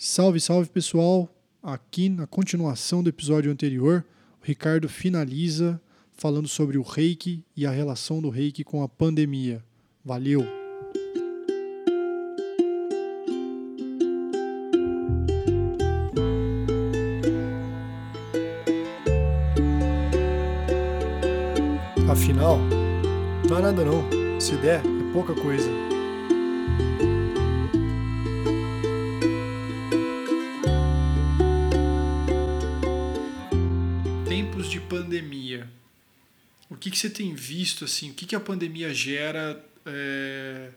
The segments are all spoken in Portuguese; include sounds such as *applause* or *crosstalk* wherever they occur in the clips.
Salve, salve pessoal! Aqui na continuação do episódio anterior, o Ricardo finaliza falando sobre o reiki e a relação do reiki com a pandemia. Valeu! Afinal, não é nada não. Se der, é pouca coisa. Tempos de pandemia. O que, que você tem visto assim? O que, que a pandemia gera é,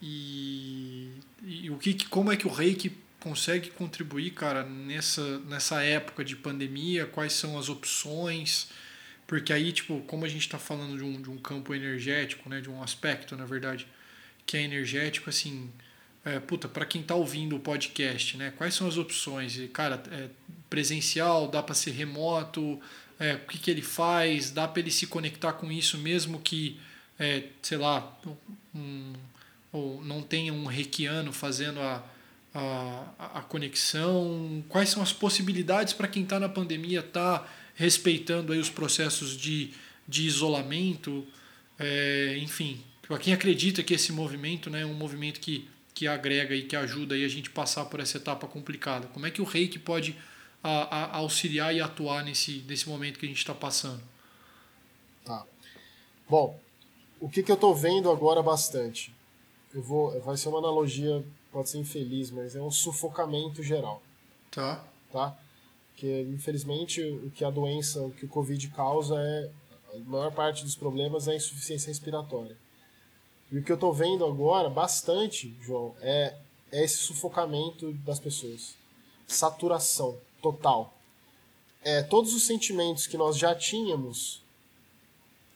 e, e, o que, como é que o reiki consegue contribuir, cara, nessa, nessa época de pandemia? Quais são as opções? Porque aí, tipo, como a gente está falando de um, de um campo energético, né, de um aspecto, na verdade, que é energético, assim, é, puta, para quem está ouvindo o podcast, né, quais são as opções? E, cara, é presencial, dá para ser remoto, é, o que, que ele faz, dá para ele se conectar com isso mesmo que, é, sei lá, um, ou não tenha um reikiano fazendo a, a, a conexão, quais são as possibilidades para quem está na pandemia, tá respeitando aí os processos de, de isolamento, é, enfim, para quem acredita que esse movimento né, é um movimento que, que agrega e que ajuda aí a gente passar por essa etapa complicada. Como é que o reiki pode a, a, auxiliar e atuar nesse, nesse momento que a gente está passando? Tá. Bom, o que, que eu estou vendo agora bastante? Eu vou, vai ser uma analogia, pode ser infeliz, mas é um sufocamento geral. Tá. Tá? Porque, infelizmente, o que a doença, o que o Covid causa é. A maior parte dos problemas é a insuficiência respiratória. E o que eu estou vendo agora, bastante, João, é, é esse sufocamento das pessoas. Saturação total. É, todos os sentimentos que nós já tínhamos,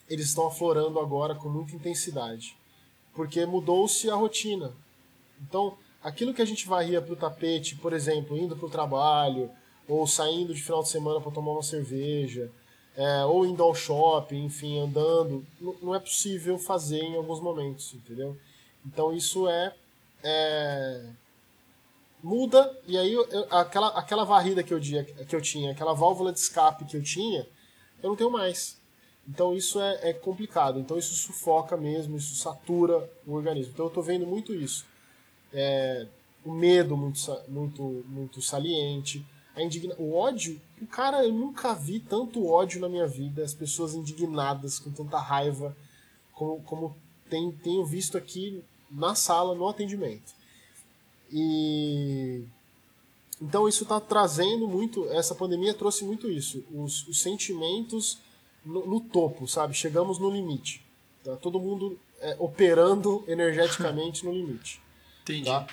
eles estão aflorando agora com muita intensidade. Porque mudou-se a rotina. Então, aquilo que a gente varria para o tapete, por exemplo, indo para o trabalho, ou saindo de final de semana para tomar uma cerveja, é, ou indo ao shopping, enfim, andando, não é possível fazer em alguns momentos, entendeu? Então isso é, é muda e aí eu, aquela, aquela varrida que eu, que eu tinha, aquela válvula de escape que eu tinha, eu não tenho mais. Então isso é, é complicado. Então isso sufoca mesmo, isso satura o organismo. Então eu estou vendo muito isso. É, o medo muito, muito, muito saliente, a indigna... o ódio, o cara, eu nunca vi tanto ódio na minha vida, as pessoas indignadas, com tanta raiva, como, como tem, tenho visto aqui na sala, no atendimento. E então isso está trazendo muito, essa pandemia trouxe muito isso, os, os sentimentos no, no, topo, sabe? Chegamos no limite. Tá? Todo mundo é, operando energeticamente no limite. Entendi. Tá?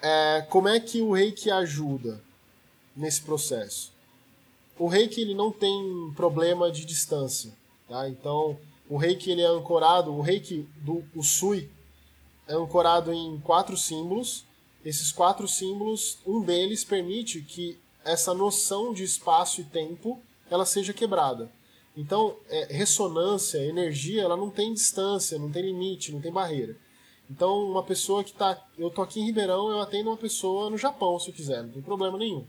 É, como é que o reiki ajuda? nesse processo. O reiki ele não tem problema de distância, tá? Então, o reiki ele é ancorado, o reiki do Usui é ancorado em quatro símbolos. Esses quatro símbolos, um deles permite que essa noção de espaço e tempo ela seja quebrada. Então, é, ressonância, energia, ela não tem distância, não tem limite, não tem barreira. Então, uma pessoa que está. Eu tô aqui em Ribeirão, eu atendo uma pessoa no Japão, se eu quiser, não tem problema nenhum.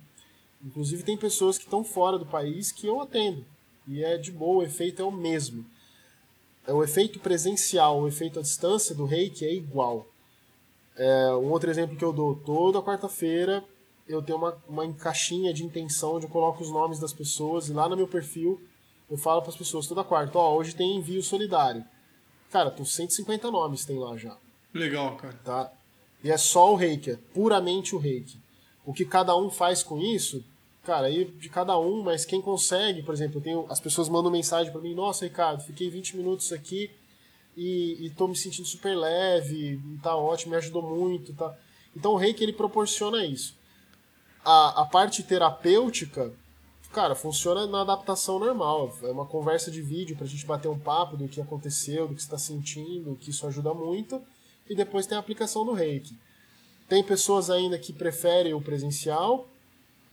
Inclusive tem pessoas que estão fora do país que eu atendo. E é de boa, o efeito é o mesmo. É o efeito presencial, o efeito à distância do reiki é igual. É, um outro exemplo que eu dou, toda quarta-feira eu tenho uma, uma caixinha de intenção onde eu coloco os nomes das pessoas e lá no meu perfil eu falo para as pessoas toda quarta, ó, hoje tem envio solidário. Cara, tem 150 nomes tem lá já. Legal, cara. Tá? E é só o reiki, é puramente o reiki. O que cada um faz com isso, cara, aí de cada um, mas quem consegue, por exemplo, tenho, as pessoas mandam mensagem para mim, nossa, Ricardo, fiquei 20 minutos aqui e, e tô me sentindo super leve, tá ótimo, me ajudou muito, tá. Então o reiki ele proporciona isso. A, a parte terapêutica, cara, funciona na adaptação normal. É uma conversa de vídeo pra gente bater um papo do que aconteceu, do que está sentindo, que isso ajuda muito. E depois tem a aplicação do reiki. Tem pessoas ainda que preferem o presencial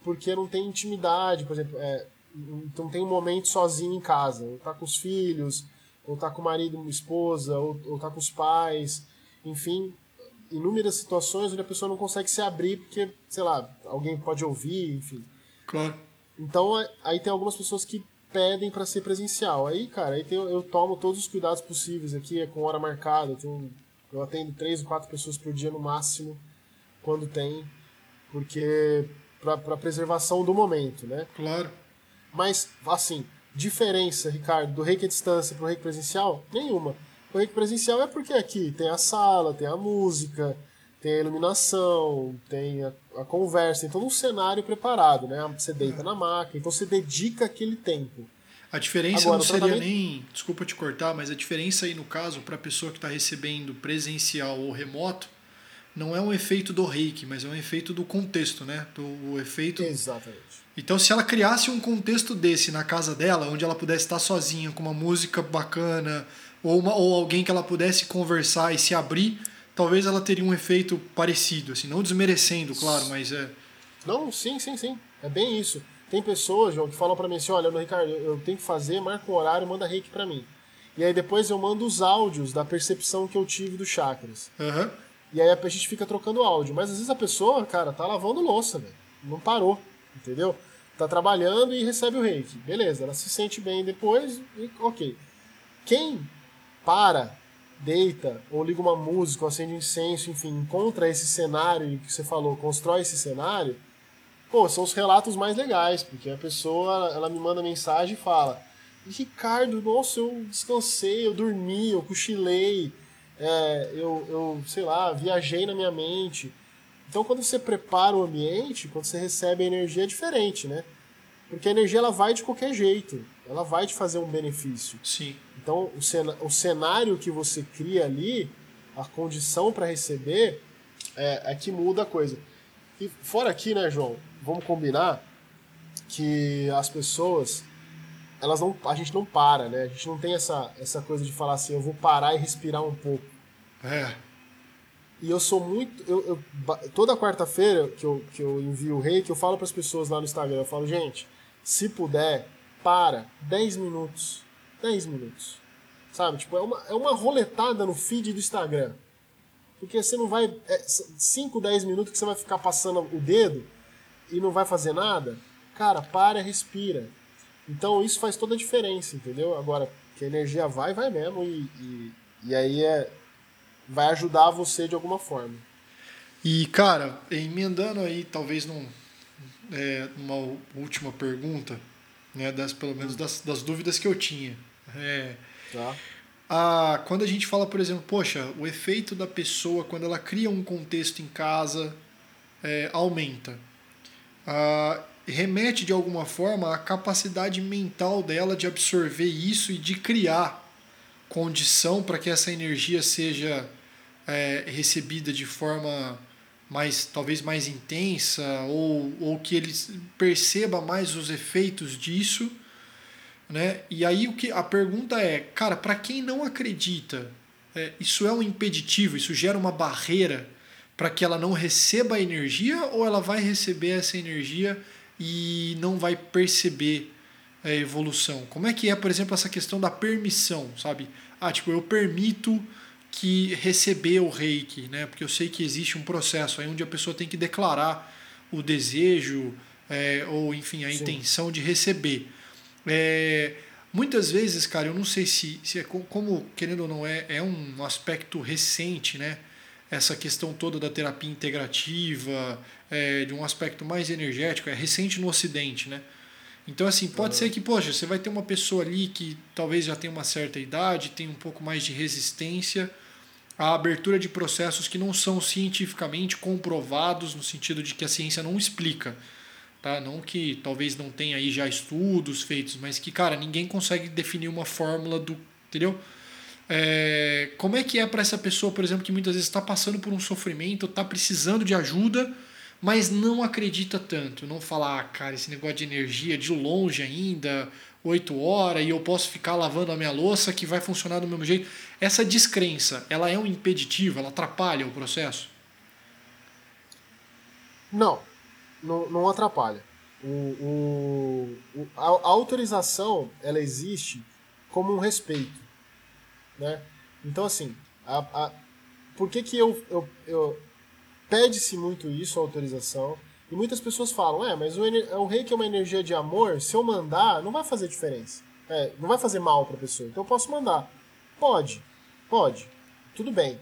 porque não tem intimidade, por exemplo, é, então tem um momento sozinho em casa, ou tá com os filhos, ou tá com o marido, esposa, ou, ou tá com os pais, enfim. inúmeras situações onde a pessoa não consegue se abrir porque, sei lá, alguém pode ouvir, enfim. Claro. Então, é, aí tem algumas pessoas que pedem para ser presencial. Aí, cara, aí tem, eu tomo todos os cuidados possíveis aqui, é com hora marcada. Eu, tenho, eu atendo três ou quatro pessoas por dia no máximo, quando tem, porque para preservação do momento, né? Claro. Mas, assim, diferença, Ricardo, do reiki à distância para o reiki presencial? Nenhuma. O reiki presencial é porque aqui tem a sala, tem a música, tem a iluminação, tem a, a conversa, tem todo um cenário preparado, né? Você deita na maca, então você dedica aquele tempo. A diferença Agora, não seria tratamento... nem, desculpa te cortar, mas a diferença aí no caso para a pessoa que está recebendo presencial ou remoto não é um efeito do reiki, mas é um efeito do contexto, né? Do o efeito. Exatamente. Então, se ela criasse um contexto desse na casa dela, onde ela pudesse estar sozinha com uma música bacana ou, uma, ou alguém que ela pudesse conversar e se abrir, talvez ela teria um efeito parecido, assim, não desmerecendo, claro, mas é. Não, sim, sim, sim. É bem isso. Tem pessoas, João, que falam para mim assim: olha, Ricardo, eu tenho que fazer, marca um horário, manda reiki para mim. E aí depois eu mando os áudios da percepção que eu tive dos chakras. Uhum. E aí a gente fica trocando áudio. Mas às vezes a pessoa, cara, tá lavando louça, velho. Não parou, entendeu? Tá trabalhando e recebe o reiki. Beleza, ela se sente bem depois, e, ok. Quem para deita, ou liga uma música, ou acende incenso, enfim, encontra esse cenário que você falou, constrói esse cenário, pô, são os relatos mais legais, porque a pessoa, ela me manda mensagem e fala, Ricardo, nossa, eu descansei, eu dormi, eu cochilei, é, eu, eu, sei lá, viajei na minha mente. Então, quando você prepara o ambiente, quando você recebe a energia, é diferente, né? Porque a energia ela vai de qualquer jeito, ela vai te fazer um benefício. Sim. Então, o cenário que você cria ali, a condição para receber, é, é que muda a coisa. E fora aqui, né, João? Vamos combinar que as pessoas, elas não, a gente não para, né? A gente não tem essa, essa coisa de falar assim, eu vou parar e respirar um pouco. É. E eu sou muito. Eu, eu toda quarta-feira que eu, que eu envio o rei, que eu falo para as pessoas lá no Instagram, eu falo, gente, se puder, para 10 minutos 10 minutos. Sabe? Tipo, é uma, é uma roletada no feed do Instagram. Porque você não vai. É 5, 10 minutos que você vai ficar passando o dedo e não vai fazer nada. Cara, para, respira. Então isso faz toda a diferença, entendeu? Agora, que a energia vai, vai mesmo. E, e, e aí é, vai ajudar você de alguma forma. E, cara, emendando aí, talvez num, é, uma última pergunta, né, das, pelo menos das, das dúvidas que eu tinha. É, tá. a, quando a gente fala, por exemplo, poxa, o efeito da pessoa quando ela cria um contexto em casa é, aumenta. A, remete de alguma forma à capacidade mental dela de absorver isso e de criar condição para que essa energia seja é, recebida de forma mais talvez mais intensa ou, ou que ele perceba mais os efeitos disso né? E aí o que a pergunta é, cara, para quem não acredita, é, isso é um impeditivo, isso gera uma barreira para que ela não receba a energia ou ela vai receber essa energia e não vai perceber a evolução? Como é que é, por exemplo, essa questão da permissão, sabe? Ah, tipo, eu permito que receber o reiki, né? Porque eu sei que existe um processo aí onde a pessoa tem que declarar o desejo é, ou, enfim, a Sim. intenção de receber. É, muitas vezes, cara, eu não sei se, se é como, querendo ou não, é, é um aspecto recente, né? Essa questão toda da terapia integrativa, é, de um aspecto mais energético, é recente no Ocidente, né? Então, assim, pode uhum. ser que, poxa, você vai ter uma pessoa ali que talvez já tenha uma certa idade, tem um pouco mais de resistência à abertura de processos que não são cientificamente comprovados, no sentido de que a ciência não explica. Tá? Não que talvez não tenha aí já estudos feitos, mas que, cara, ninguém consegue definir uma fórmula do. Entendeu? É, como é que é para essa pessoa, por exemplo, que muitas vezes está passando por um sofrimento, está precisando de ajuda, mas não acredita tanto? Não falar, ah, cara, esse negócio de energia de longe ainda, 8 horas, e eu posso ficar lavando a minha louça que vai funcionar do mesmo jeito. Essa descrença, ela é um impeditivo, ela atrapalha o processo? Não, não, não atrapalha. O, o, a, a, autorização ela existe como um respeito, né? Então assim, a, a, por que, que eu, eu, eu pede-se muito isso, a autorização, e muitas pessoas falam, é, mas o, o reiki é uma energia de amor, se eu mandar, não vai fazer diferença. É, não vai fazer mal para a pessoa, então eu posso mandar. Pode, pode, tudo bem.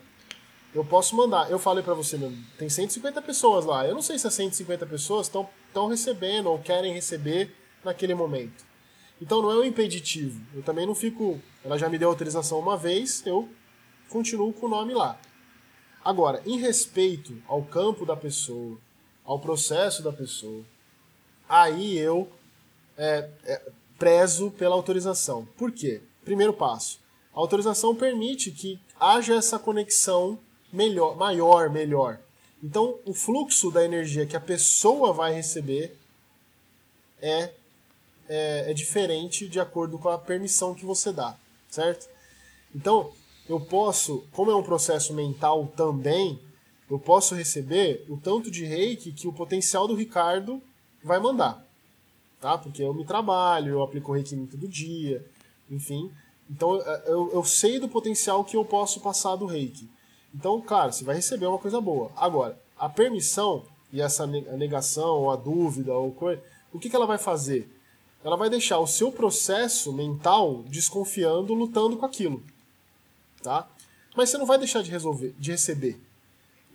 Eu posso mandar. Eu falei para você, tem 150 pessoas lá. Eu não sei se as 150 pessoas estão recebendo ou querem receber naquele momento. Então não é um impeditivo. Eu também não fico. Ela já me deu autorização uma vez, eu continuo com o nome lá. Agora, em respeito ao campo da pessoa, ao processo da pessoa, aí eu é, é, prezo pela autorização. Por quê? Primeiro passo. A autorização permite que haja essa conexão melhor, maior, melhor. Então, o fluxo da energia que a pessoa vai receber é, é, é diferente de acordo com a permissão que você dá, certo? Então, eu posso, como é um processo mental também, eu posso receber o tanto de reiki que o potencial do Ricardo vai mandar. Tá? Porque eu me trabalho, eu aplico reiki todo dia, enfim. Então eu, eu sei do potencial que eu posso passar do reiki. Então, claro, você vai receber uma coisa boa. Agora, a permissão e essa negação, ou a dúvida, ou coisa, o que, que ela vai fazer? Ela vai deixar o seu processo mental desconfiando, lutando com aquilo tá? Mas você não vai deixar de resolver, de receber.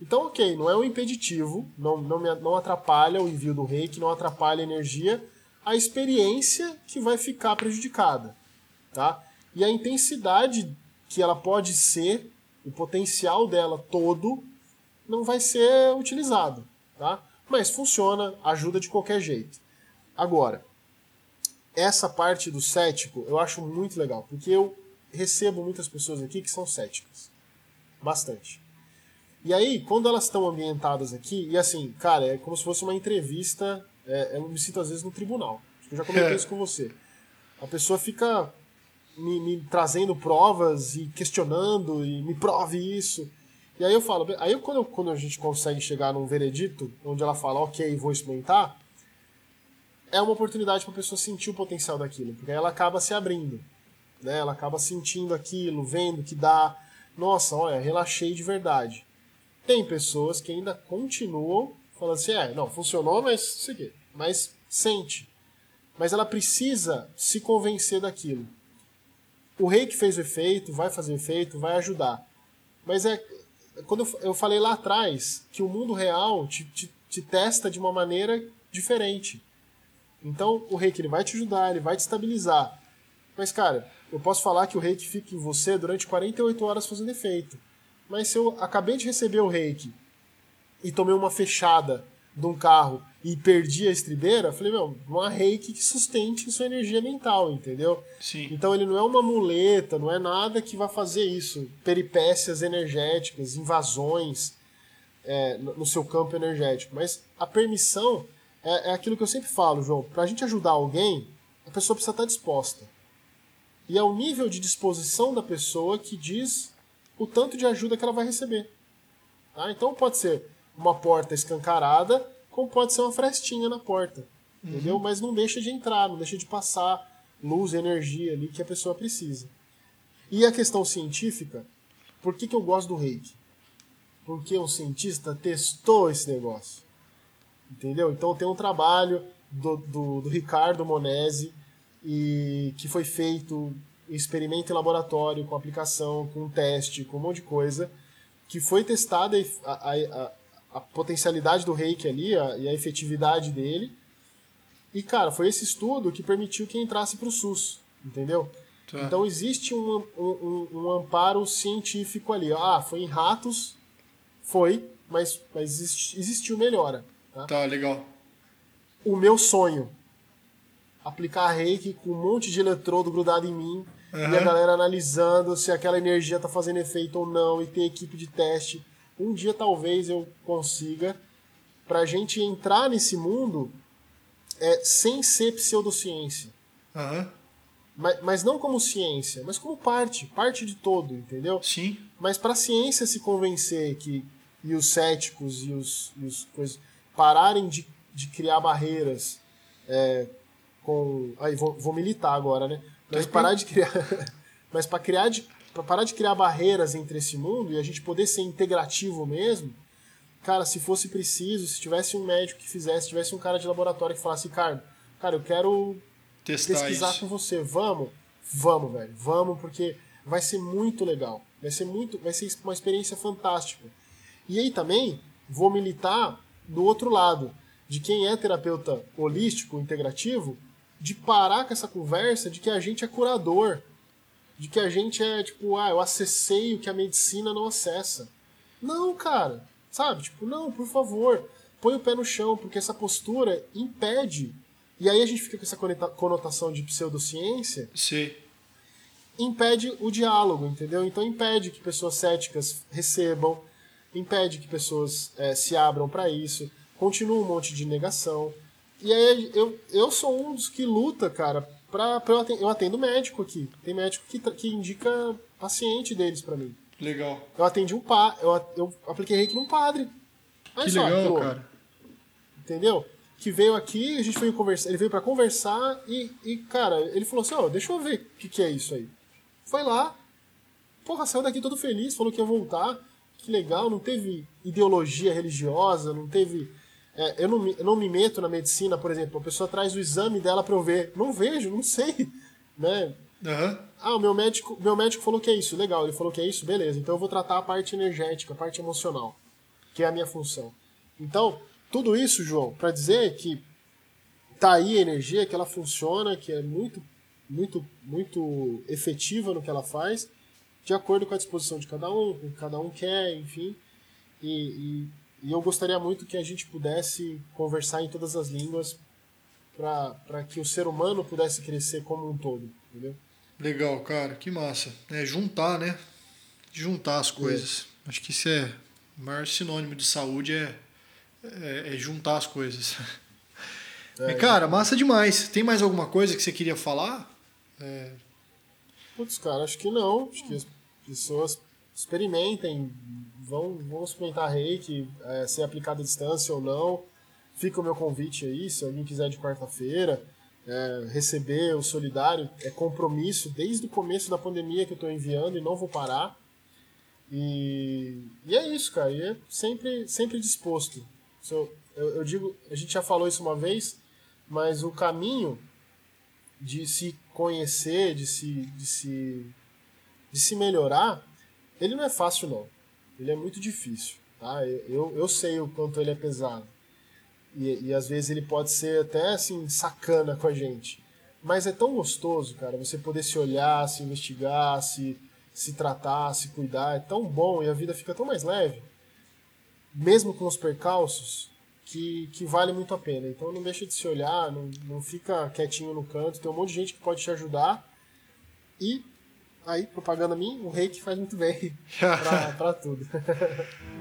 Então, ok, não é um impeditivo, não, não, me, não atrapalha o envio do reiki, não atrapalha a energia, a experiência que vai ficar prejudicada, tá? E a intensidade que ela pode ser, o potencial dela todo, não vai ser utilizado, tá? Mas funciona, ajuda de qualquer jeito. Agora, essa parte do cético eu acho muito legal, porque eu recebo muitas pessoas aqui que são céticas. Bastante. E aí, quando elas estão ambientadas aqui, e assim, cara, é como se fosse uma entrevista, é, eu me sinto às vezes no tribunal. Eu já comentei *laughs* isso com você. A pessoa fica me, me, trazendo provas e questionando e me prove isso. E aí eu falo, aí quando, quando a gente consegue chegar num veredito, onde ela fala, ok, vou experimentar, é uma oportunidade para a pessoa sentir o potencial daquilo, porque ela acaba se abrindo né? Ela acaba sentindo aquilo, vendo que dá, nossa, olha, relaxei de verdade. Tem pessoas que ainda continuam falando assim, é, não, funcionou, mas isso aqui, mas sente. Mas ela precisa se convencer daquilo. O rei que fez o efeito, vai fazer efeito, vai ajudar. Mas é quando eu falei lá atrás que o mundo real te, te, te testa de uma maneira diferente. Então, o reiki ele vai te ajudar, ele vai te estabilizar. Mas, cara, eu posso falar que o reiki fica em você durante 48 horas fazendo efeito. Mas se eu acabei de receber o reiki e tomei uma fechada de um carro e perdi a estribeira, falei, meu, uma reiki que sustente sua energia mental, entendeu? Sim. Então ele não é uma muleta, não é nada que vai fazer isso. Peripécias energéticas, invasões é, no seu campo energético. Mas a permissão é, é aquilo que eu sempre falo, João. Para a gente ajudar alguém, a pessoa precisa estar disposta. E é o nível de disposição da pessoa que diz o tanto de ajuda que ela vai receber. Tá? Então pode ser uma porta escancarada, como pode ser uma frestinha na porta. Uhum. Entendeu? Mas não deixa de entrar, não deixa de passar luz, energia ali que a pessoa precisa. E a questão científica, por que, que eu gosto do reiki? Porque um cientista testou esse negócio. Entendeu? Então tem um trabalho do, do, do Ricardo Monese, e que foi feito experimento em laboratório, com aplicação, com teste, com um monte de coisa, que foi testada a, a, a, a potencialidade do reiki ali a, e a efetividade dele. E, cara, foi esse estudo que permitiu que entrasse para o SUS, entendeu? Tá. Então existe um, um, um, amparo científico ali. Ah, foi em ratos, foi, mas, mas existiu melhora. Tá? tá, legal. O meu sonho aplicar reiki com um monte de eletrodo grudado em mim uhum. e a galera analisando se aquela energia tá fazendo efeito ou não e ter equipe de teste. Um dia talvez eu consiga pra gente entrar nesse mundo é, sem ser pseudociência. Uhum. Mas, mas não como ciência, mas como parte, parte de todo, entendeu? Sim. Mas para a ciência se convencer que e os céticos e os, e os coisas pararem de, de criar barreiras é, com. Aí vou, vou militar agora, né? Mas parar de criar. *laughs* Mas para criar de, para parar de criar barreiras entre esse mundo e a gente poder ser integrativo mesmo, cara, se fosse preciso, se tivesse um médico que fizesse, se tivesse um cara de laboratório que falasse, cara, cara, eu quero Testar pesquisar isso. com você, vamos, vamos, velho, vamos, porque vai ser muito legal, vai ser muito, vai ser uma experiência fantástica. E aí também vou militar do outro lado, de quem é terapeuta holístico, integrativo, de parar com essa conversa de que a gente é curador, de que a gente é tipo, ah, eu acessei o que a medicina não acessa. Não, cara, sabe? Tipo, não, por favor, põe o pé no chão, porque essa postura impede. E aí a gente fica com essa conotação de pseudociência. Sim. Impede o diálogo, entendeu? Então impede que pessoas céticas recebam, impede que pessoas é, se abram para isso, continua um monte de negação. E aí eu, eu sou um dos que luta, cara, pra, pra eu, atendo, eu atendo médico aqui. Tem médico que, que indica paciente deles para mim. Legal. Eu atendi um pa, eu, eu apliquei reiki num padre. Olha que só, legal, cara. Entendeu? Que veio aqui, a gente veio conversar, ele veio para conversar e, e, cara, ele falou assim, ó, oh, deixa eu ver o que, que é isso aí. Foi lá, porra, saiu daqui todo feliz, falou que ia voltar. Que legal, não teve ideologia religiosa, não teve é, eu, não, eu não me meto na medicina, por exemplo, a pessoa traz o exame dela para eu ver. Não vejo, não sei. *laughs* Né? Uhum. Ah, o meu médico, meu médico falou que é isso. Legal, ele falou que é isso, beleza. Então eu vou tratar a parte energética, a parte emocional, que é a minha função. Então, tudo isso, João, para dizer que tá aí a energia, que ela funciona, que é muito, muito, muito efetiva no que ela faz, de acordo com a disposição de cada um, o que cada um quer, enfim. E, e e eu gostaria muito que a gente pudesse conversar em todas as línguas para que o ser humano pudesse crescer como um todo, entendeu? Legal, cara, que massa. É juntar, né? Juntar as coisas. É. Acho que isso é o maior sinônimo de saúde é, é, é juntar as coisas. É, cara, massa demais. Tem mais alguma coisa que você queria falar? É... Putz, cara, acho que não. Acho que pessoas experimentem, vão, vão experimentar reiki, é, ser aplicado à distância ou não. Fica o meu convite aí, se alguém quiser de quarta-feira é, receber o solidário, é compromisso desde o começo da pandemia que eu estou enviando e não vou parar. E, e é isso, cara, e é sempre, sempre disposto. So, eu, eu digo, a gente já falou isso uma vez, mas o caminho de se conhecer, de se, de se, de se melhorar, ele não é fácil, não. Ele é muito difícil. Tá? Eu, eu sei o quanto ele é pesado. E, e às vezes ele pode ser até assim, sacana com a gente. Mas é tão gostoso, cara, você poder se olhar, se investigar, se, se tratar, se cuidar. É tão bom e a vida fica tão mais leve. Mesmo com os percalços, que, que vale muito a pena. Então não deixa de se olhar, não, não fica quietinho no canto. Tem um monte de gente que pode te ajudar. E aí, propaganda minha, o reiki faz muito bem *laughs* pra, pra tudo. *laughs*